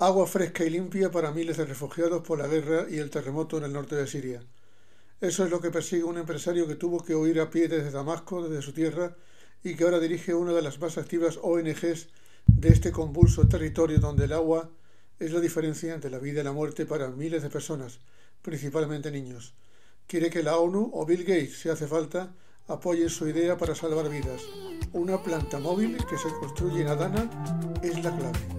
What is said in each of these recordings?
Agua fresca y limpia para miles de refugiados por la guerra y el terremoto en el norte de Siria. Eso es lo que persigue un empresario que tuvo que huir a pie desde Damasco, desde su tierra, y que ahora dirige una de las más activas ONGs de este convulso territorio donde el agua es la diferencia entre la vida y la muerte para miles de personas, principalmente niños. Quiere que la ONU o Bill Gates, si hace falta, apoyen su idea para salvar vidas. Una planta móvil que se construye en Adana es la clave.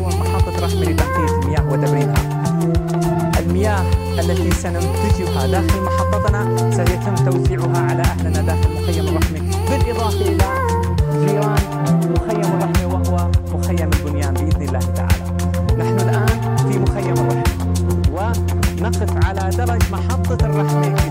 محطة رحمة لتنقية المياه وتبريدها المياه التي سننتجها داخل محطتنا سيتم توزيعها على أهلنا داخل مخيم الرحمة. بالإضافة إلى جيران مخيم الرحمة وهو مخيم البنيان بإذن الله تعالى نحن الآن في مخيم الرحمة ونقف على درج محطة الرحمة.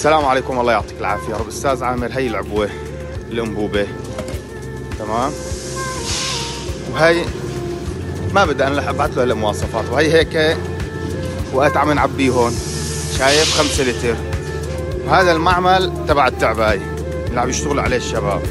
السلام عليكم. الله يعطيك العافية. رب أستاذ عامر هي العبوه الانبوبه تمام؟ وهي ما بدي أنا أبعث له المواصفات وهي هيك وقت عم نعبيه هون. شايف؟ خمسة لتر. وهذا المعمل تبع التعباي. اللي عم يشتغلوا عليه الشباب.